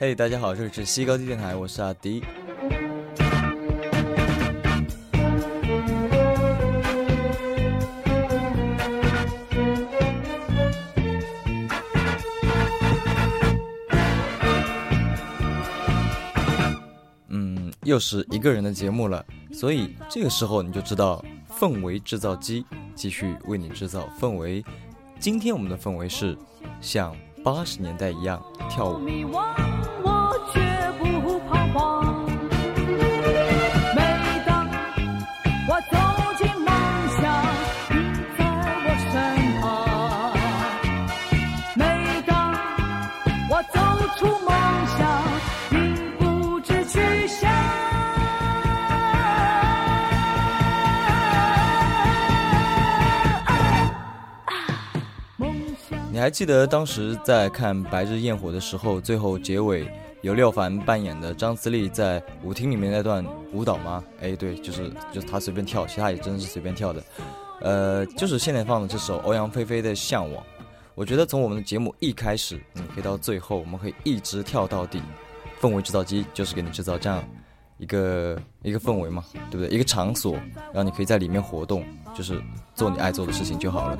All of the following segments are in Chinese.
嘿，大家好，这里是西高地电台，我是阿迪。嗯又是一个人的节目了，所以这个时候你就知道氛围制造机继续为你制造氛围。今天我们的氛围是像八十年代一样跳舞。你还记得当时在看《白日焰火》的时候，最后结尾由廖凡扮演的张自力在舞厅里面那段舞蹈吗？哎，对，就是就是他随便跳，其他也真的是随便跳的。呃，就是现在放的这首欧阳菲菲的《向往》。我觉得从我们的节目一开始，你可以到最后，我们可以一直跳到底。氛围制造机就是给你制造这样一个一个氛围嘛，对不对？一个场所，然后你可以在里面活动，就是做你爱做的事情就好了。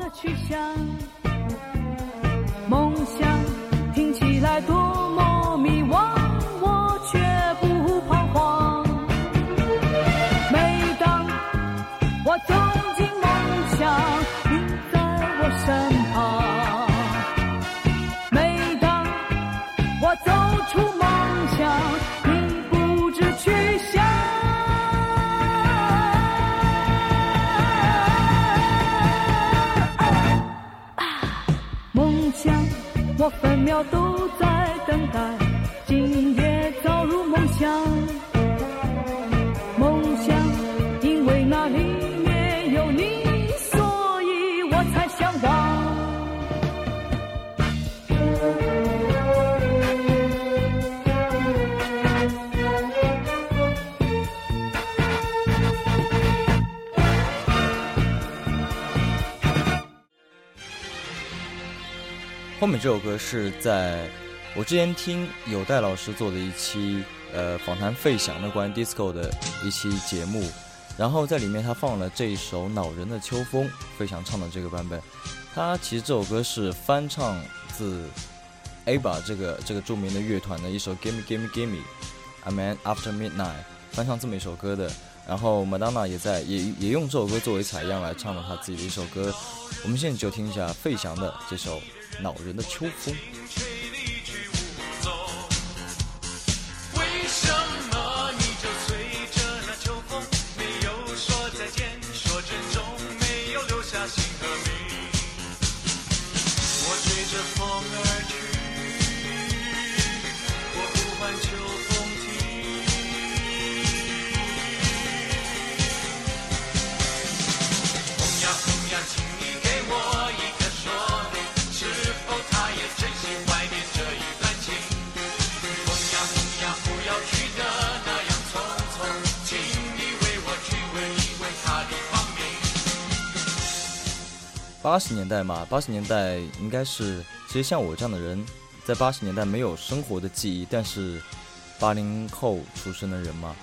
想听起来多我分秒都在这首歌是在我之前听有代老师做的一期呃访谈费翔的关于 disco 的一期节目，然后在里面他放了这一首《恼人的秋风》，费翔唱的这个版本。他其实这首歌是翻唱自 ABBA 这个这个著名的乐团的一首《Gimme Gimme Gimme》，A Man After Midnight，翻唱这么一首歌的。然后 Madonna 也在也也用这首歌作为采样来唱了他自己的一首歌。我们现在就听一下费翔的这首。恼人的秋风。八十年代嘛，八十年代应该是，其实像我这样的人，在八十年代没有生活的记忆，但是八零后出生的人嘛，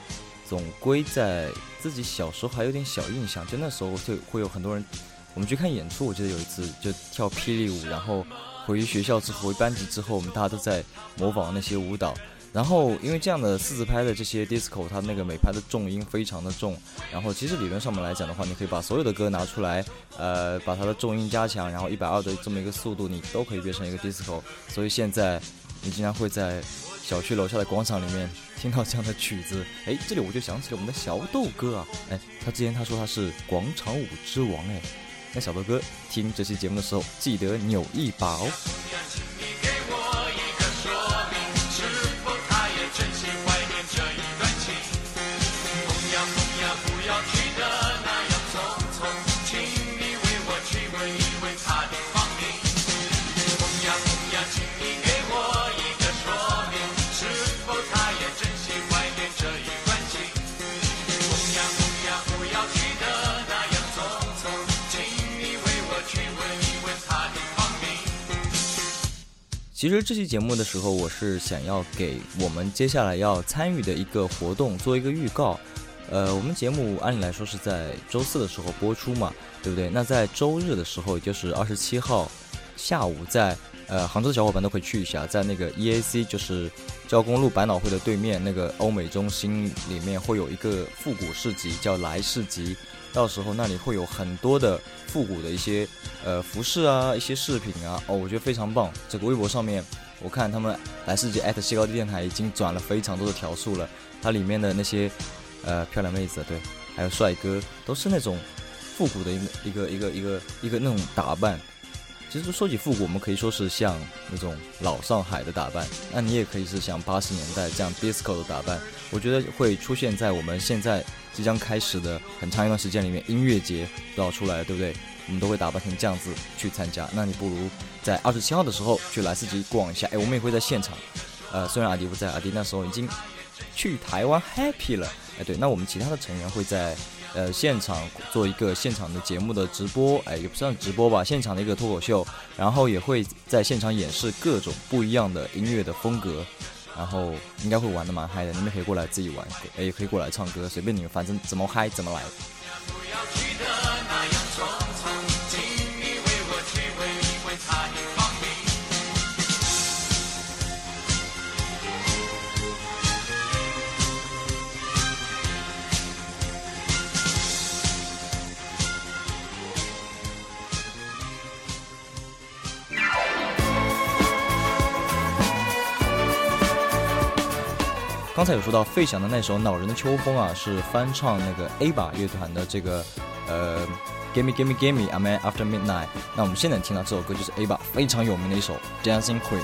总归在自己小时候还有点小印象。就那时候就会有很多人，我们去看演出，我记得有一次就跳霹雳舞，然后回学校之后回班级之后，我们大家都在模仿那些舞蹈。然后，因为这样的四字拍的这些 disco，它那个每拍的重音非常的重。然后，其实理论上面来讲的话，你可以把所有的歌拿出来，呃，把它的重音加强，然后一百二的这么一个速度，你都可以变成一个 disco。所以现在，你经常会在小区楼下的广场里面听到这样的曲子。哎，这里我就想起了我们的小豆哥啊，哎，他之前他说他是广场舞之王，哎，那小豆哥听这期节目的时候记得扭一把哦。其实这期节目的时候，我是想要给我们接下来要参与的一个活动做一个预告。呃，我们节目按理来说是在周四的时候播出嘛，对不对？那在周日的时候，也就是二十七号下午，在呃杭州的小伙伴都可以去一下，在那个 EAC 就是交公路百脑汇的对面那个欧美中心里面会有一个复古市集，叫来市集。到时候那里会有很多的复古的一些呃服饰啊，一些饰品啊，哦，我觉得非常棒。这个微博上面，我看他们来世界艾特西高地电台已经转了非常多的条数了。它里面的那些呃漂亮妹子，对，还有帅哥，都是那种复古的一个一个一个一个一个那种打扮。其实说起复古，我们可以说是像那种老上海的打扮，那你也可以是像八十年代这样 disco 的打扮。我觉得会出现在我们现在。即将开始的很长一段时间里面，音乐节都要出来，对不对？我们都会打扮成这样子去参加。那你不如在二十七号的时候去莱斯吉逛一下。哎，我们也会在现场。呃，虽然阿迪不在，阿迪那时候已经去台湾 happy 了。哎，对，那我们其他的成员会在呃现场做一个现场的节目的直播，哎，也不算直播吧，现场的一个脱口秀，然后也会在现场演示各种不一样的音乐的风格。然后应该会玩的蛮嗨的，你们可以过来自己玩，也可以过来唱歌，随便你们，反正怎么嗨怎么来。刚才有说到费翔的那首《恼人的秋风》啊，是翻唱那个 A 吧乐团的这个呃《Gimme Gimme Gimme I'm After Midnight》。那我们现在听到这首歌就是 A 吧非常有名的一首《Dancing Queen》。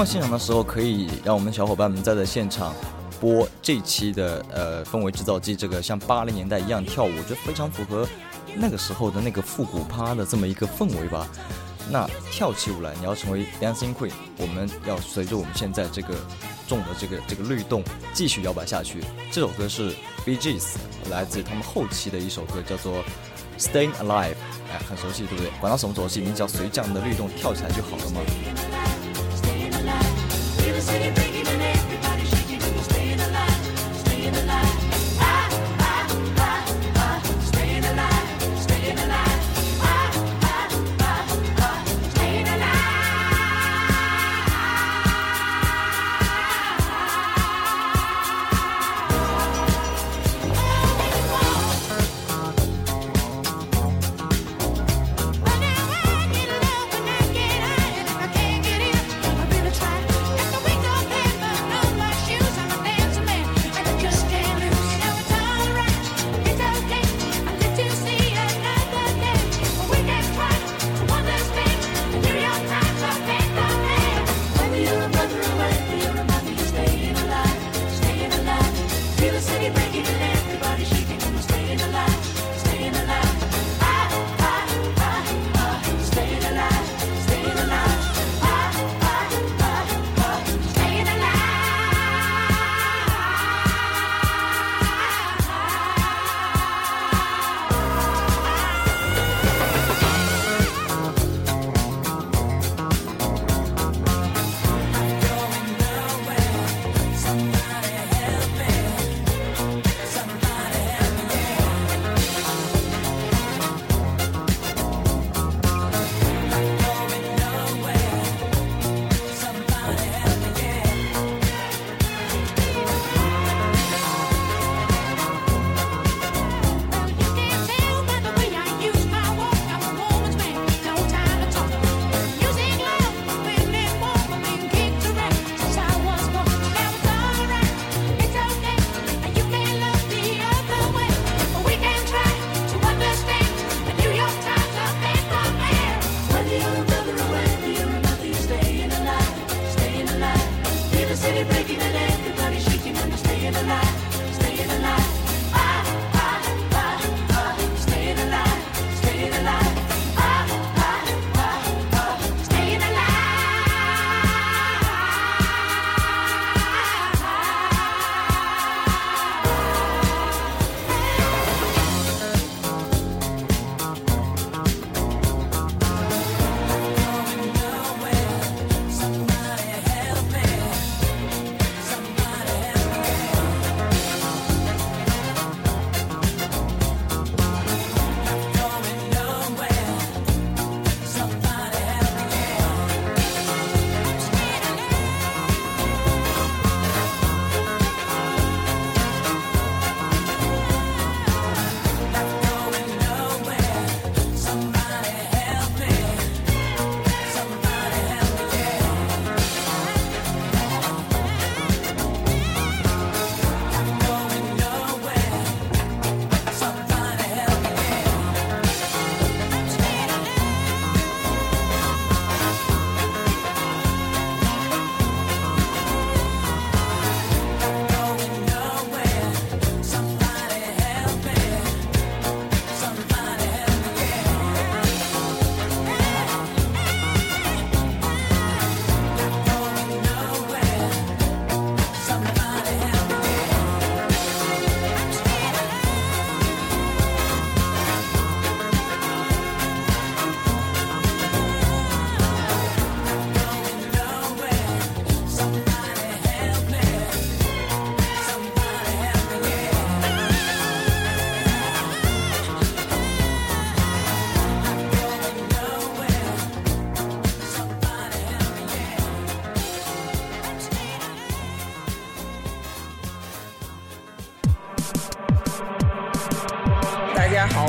望现场的时候可以让我们小伙伴们再在现场播这期的呃氛围制造机，这个像八零年代一样跳舞，我觉得非常符合那个时候的那个复古趴的这么一个氛围吧。那跳起舞来，你要成为 dancing queen，我们要随着我们现在这个重的这个这个律动继续摇摆下去。这首歌是 BGS 来自他们后期的一首歌，叫做 Stay Alive，哎，很熟悉，对不对？管它什么熟悉，你只要随这样的律动跳起来就好了嘛。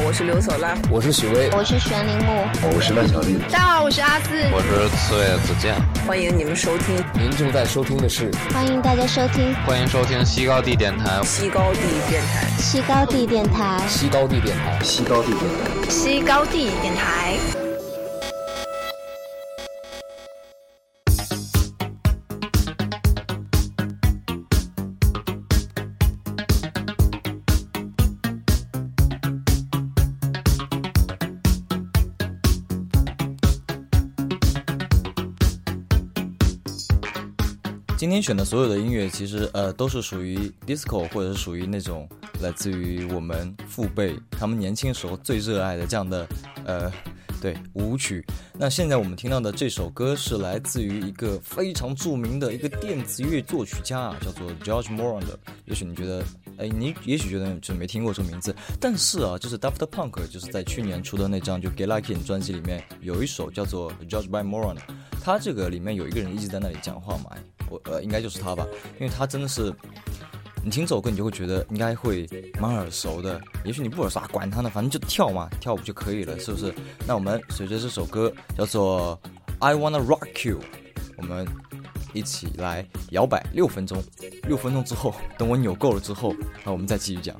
我是刘索拉，我是许巍，我是玄铃木，我是万小丽。大家好，我是阿四，我是刺猬子健。欢迎你们收听，您正在收听的是，欢迎大家收听，欢迎收听西高地电台，西高地电台，西高地电台，西高地电台，西高地电台，西高地电台。今天选的所有的音乐，其实呃都是属于 disco，或者是属于那种来自于我们父辈他们年轻时候最热爱的这样的呃对舞曲。那现在我们听到的这首歌是来自于一个非常著名的一个电子乐作曲家啊，叫做 George Moran 的。也许你觉得，哎，你也许觉得就没听过这个名字，但是啊，就是 Daft Punk 就是在去年出的那张就 Get Lucky 专辑里面有一首叫做 George by Moran，他这个里面有一个人一直在那里讲话嘛。我呃，应该就是他吧，因为他真的是，你听这首歌，你就会觉得应该会蛮耳熟的。也许你不耳熟，啊，管他呢，反正就跳嘛，跳舞就可以了，是不是？那我们随着这首歌叫做《I Wanna Rock You》，我们一起来摇摆六分钟。六分钟之后，等我扭够了之后，那我们再继续讲。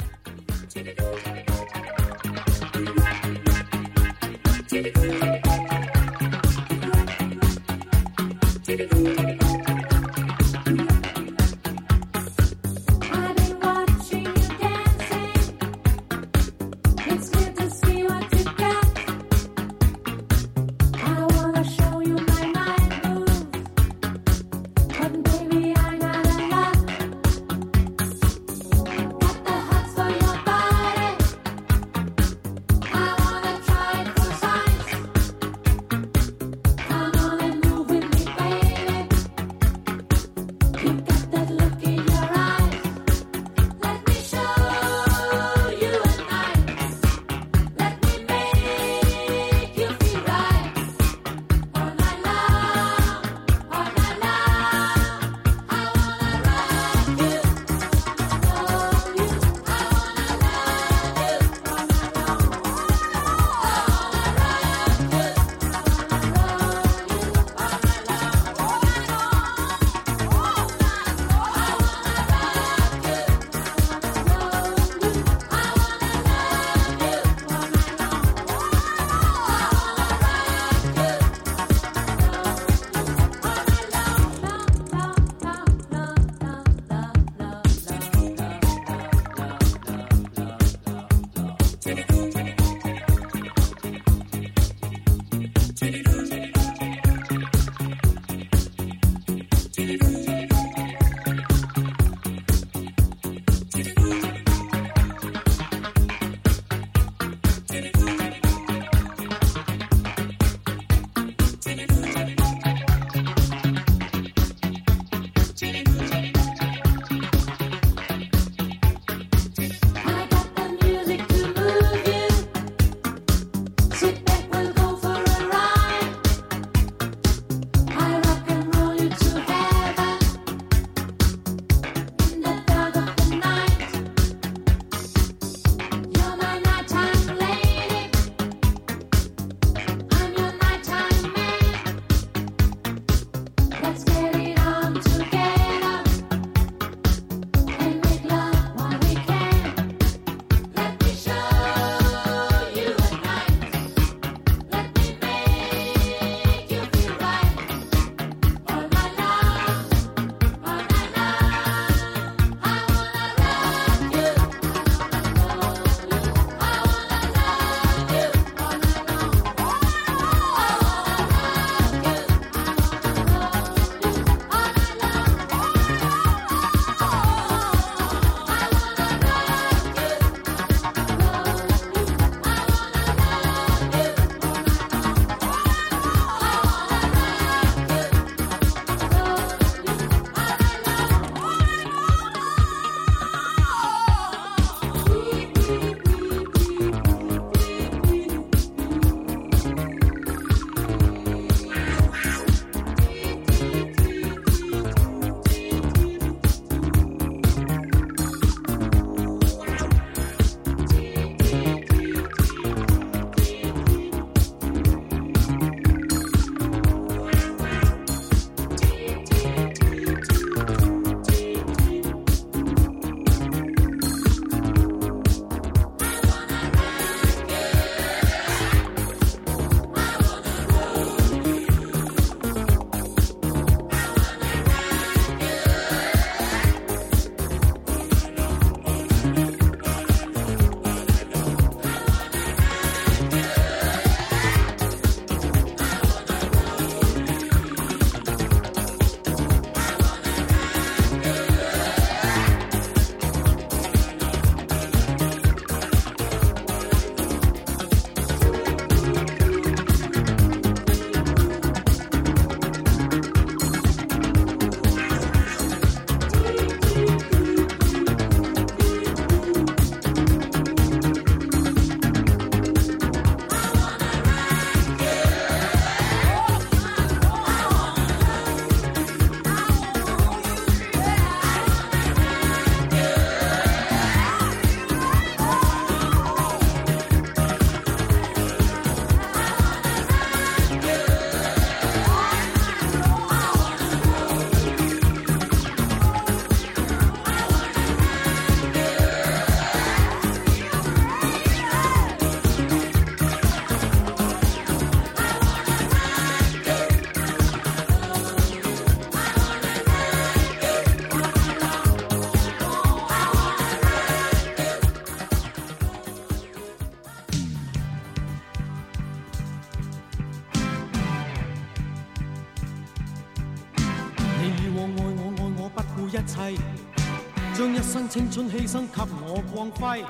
青春牺牲给我光辉。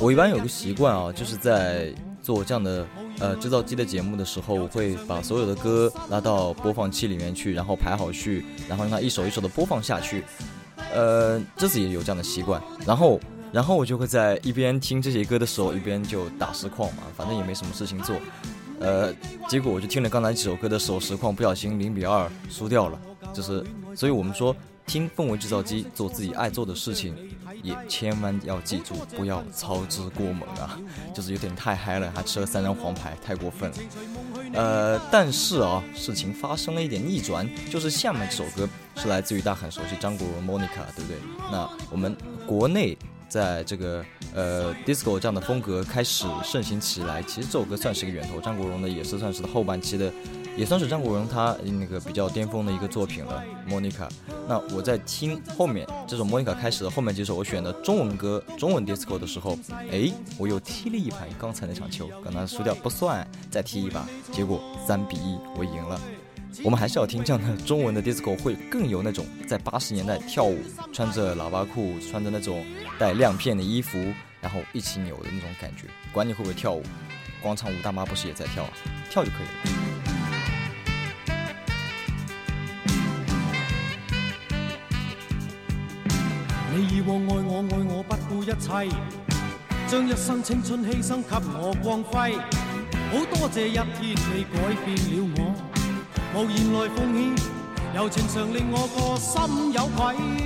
我一般有个习惯啊，就是在做这样的呃制造机的节目的时候，我会把所有的歌拉到播放器里面去，然后排好序，然后让它一首一首的播放下去。呃，这次也有这样的习惯，然后然后我就会在一边听这些歌的时候，一边就打实况嘛，反正也没什么事情做。呃，结果我就听了刚才几首歌的时候，实况不小心零比二输掉了，就是，所以我们说听氛围制造机，做自己爱做的事情，也千万要记住不要操之过猛啊，就是有点太嗨了，还吃了三张黄牌，太过分了。呃，但是啊，事情发生了一点逆转，就是下面这首歌是来自于大家很熟悉张国荣 Monica，对不对？那我们国内。在这个呃 disco 这样的风格开始盛行起来，其实这首歌算是一个源头。张国荣呢也是算是后半期的，也算是张国荣他那个比较巅峰的一个作品了。Monica，那我在听后面这首 Monica 开始的后面几首我选的中文歌、中文 disco 的时候，哎，我又踢了一盘刚才那场球，刚才输掉不算，再踢一把，结果三比一我赢了。我们还是要听这样的中文的 disco，会更有那种在八十年代跳舞，穿着喇叭裤，穿着那种带亮片的衣服，然后一起扭的那种感觉。管你会不会跳舞，广场舞大妈不是也在跳啊？跳就可以了。你以往爱我爱我不顾一切，将一生青春牺牲给我光辉。好多谢一天你改变了我。无言来奉献，柔情常令我个心有愧。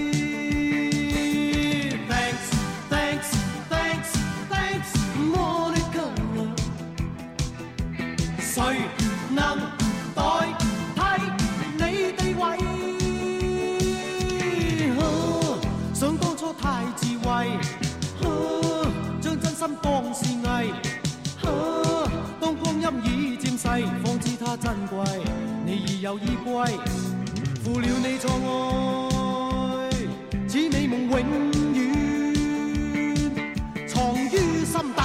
当是艺。当光阴已渐逝，方知它珍贵。你已有依归，负了你错爱，似你梦永远藏于心底。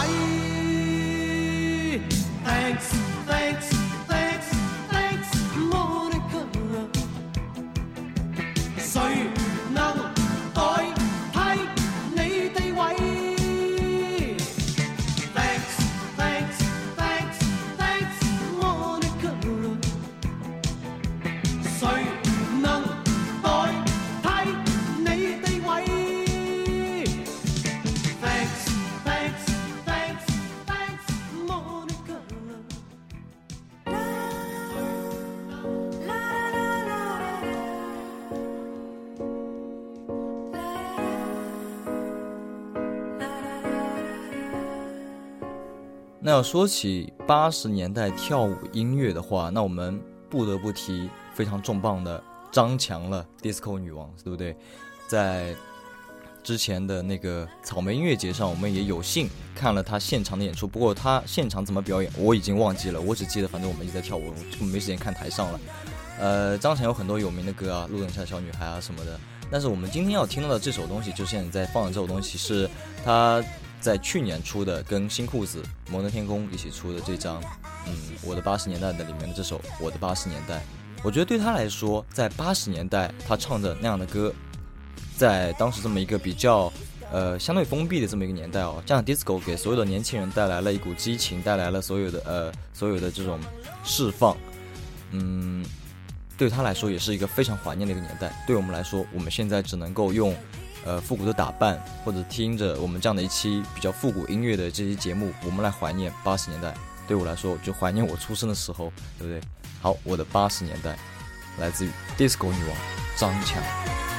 Thanks, thanks, thanks, 要说起八十年代跳舞音乐的话，那我们不得不提非常重磅的张强了，disco 女王，对不对？在之前的那个草莓音乐节上，我们也有幸看了她现场的演出。不过她现场怎么表演，我已经忘记了，我只记得反正我们一直在跳舞，就没时间看台上了。呃，张强有很多有名的歌啊，《路灯下的小女孩》啊什么的。但是我们今天要听到的这首东西，就现在在放的这首东西，是他。在去年出的，跟新裤子、摩登天空一起出的这张，嗯，我的八十年代的里面的这首《我的八十年代》，我觉得对他来说，在八十年代他唱的那样的歌，在当时这么一个比较，呃，相对封闭的这么一个年代哦，这样 disco 给所有的年轻人带来了一股激情，带来了所有的呃所有的这种释放，嗯，对他来说也是一个非常怀念的一个年代。对我们来说，我们现在只能够用。呃，复古的打扮，或者听着我们这样的一期比较复古音乐的这期节目，我们来怀念八十年代。对我来说，就怀念我出生的时候，对不对？好，我的八十年代，来自于 disco 女王张强。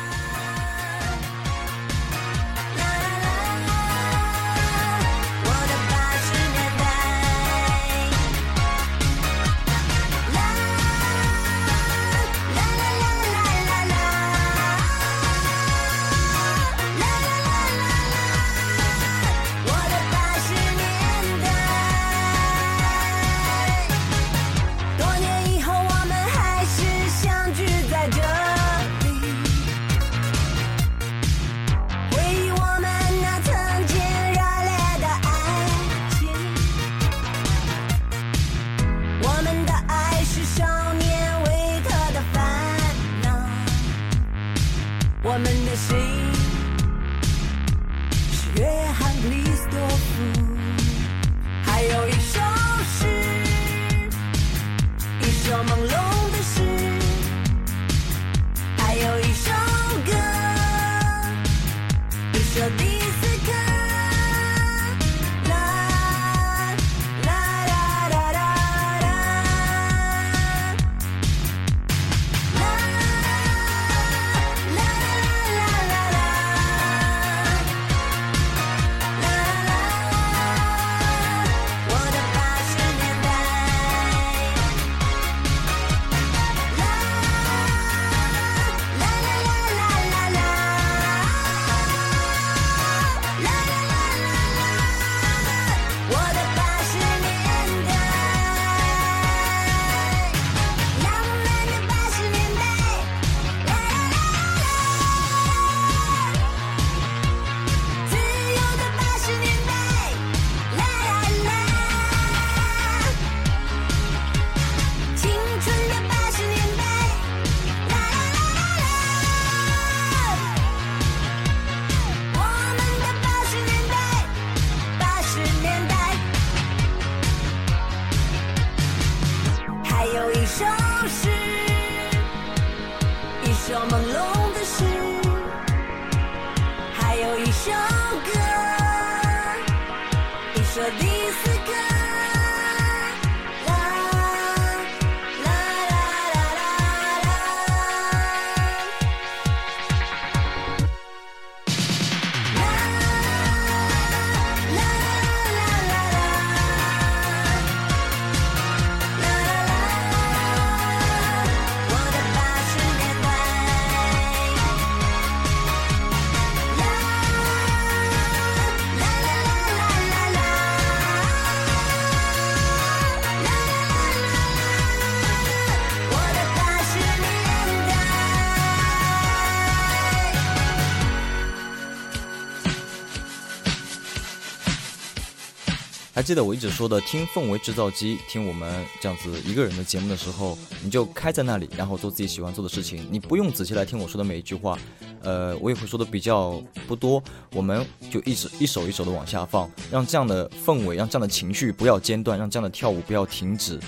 记得我一直说的听氛围制造机，听我们这样子一个人的节目的时候，你就开在那里，然后做自己喜欢做的事情，你不用仔细来听我说的每一句话，呃，我也会说的比较不多，我们就一直一首一首的往下放，让这样的氛围，让这样的情绪不要间断，让这样的跳舞不要停止。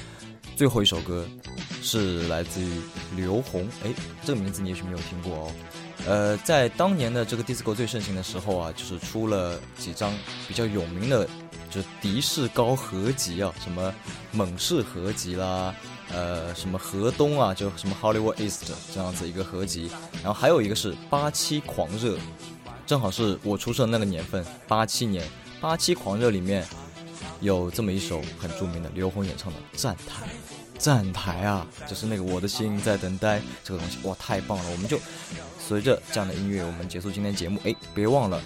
最后一首歌是来自于刘虹，哎，这个名字你也许没有听过哦。呃，在当年的这个 disco 最盛行的时候啊，就是出了几张比较有名的，就是迪士高合集啊，什么猛士合集啦，呃，什么河东啊，就什么 Hollywood East 这样子一个合集，然后还有一个是八七狂热，正好是我出生那个年份，八七年，八七狂热里面有这么一首很著名的刘虹演唱的《站台》。站台啊，就是那个我的心在等待这个东西，哇，太棒了！我们就随着这样的音乐，我们结束今天节目。哎，别忘了，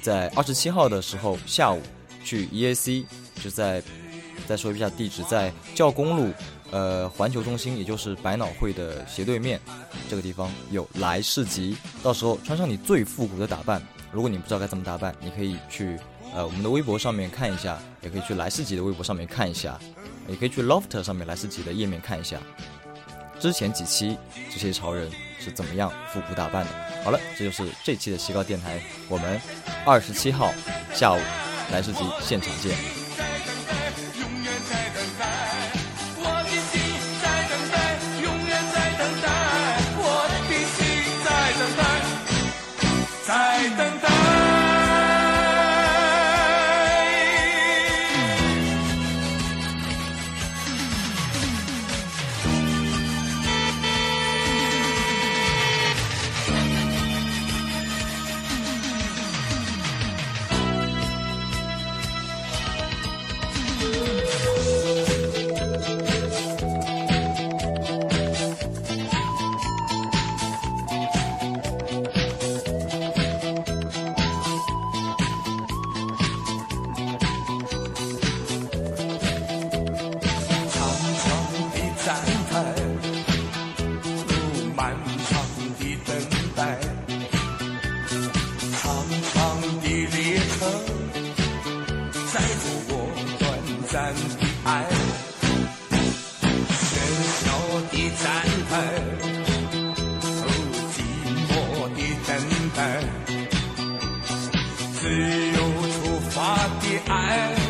在二十七号的时候下午去 EAC，就在再说一下地址，在教公路呃环球中心，也就是百脑汇的斜对面这个地方有来市集，到时候穿上你最复古的打扮。如果你不知道该怎么打扮，你可以去呃我们的微博上面看一下，也可以去来市集的微博上面看一下。也可以去 Loft 上面来自己的页面看一下，之前几期这些潮人是怎么样复古打扮的。好了，这就是这期的西高电台，我们二十七号下午来世集现场见。Pilothof wart die ein?